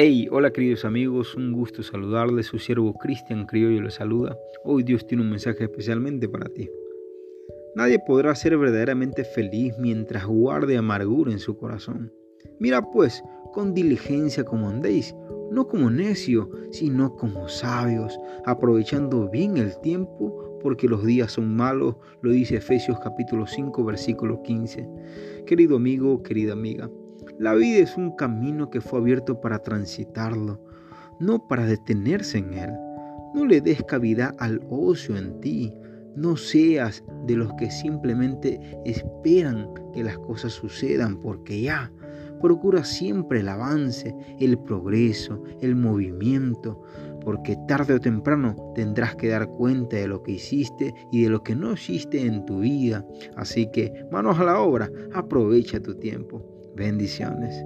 Hey, hola queridos amigos, un gusto saludarles, su siervo Cristian Criollo les saluda. Hoy Dios tiene un mensaje especialmente para ti. Nadie podrá ser verdaderamente feliz mientras guarde amargura en su corazón. Mira pues, con diligencia como andéis, no como necios, sino como sabios, aprovechando bien el tiempo, porque los días son malos, lo dice Efesios capítulo 5, versículo 15. Querido amigo, querida amiga, la vida es un camino que fue abierto para transitarlo, no para detenerse en él. No le des cavidad al ocio en ti. No seas de los que simplemente esperan que las cosas sucedan porque ya. Procura siempre el avance, el progreso, el movimiento, porque tarde o temprano tendrás que dar cuenta de lo que hiciste y de lo que no hiciste en tu vida. Así que manos a la obra, aprovecha tu tiempo. Bendiciones.